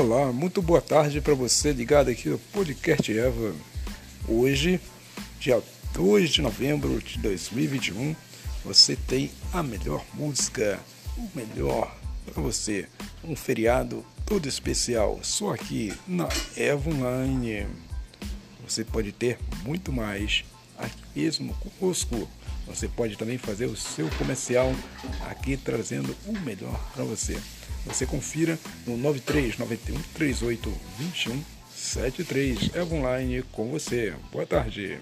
Olá, muito boa tarde para você ligado aqui no Podcast Eva. Hoje, dia 2 de novembro de 2021, você tem a melhor música, o melhor para você. Um feriado todo especial, só aqui na Eva Online. Você pode ter muito mais aqui mesmo conosco. Você pode também fazer o seu comercial aqui trazendo o melhor para você. Você confira no 9391 38 21 73 Eva Online com você. Boa tarde.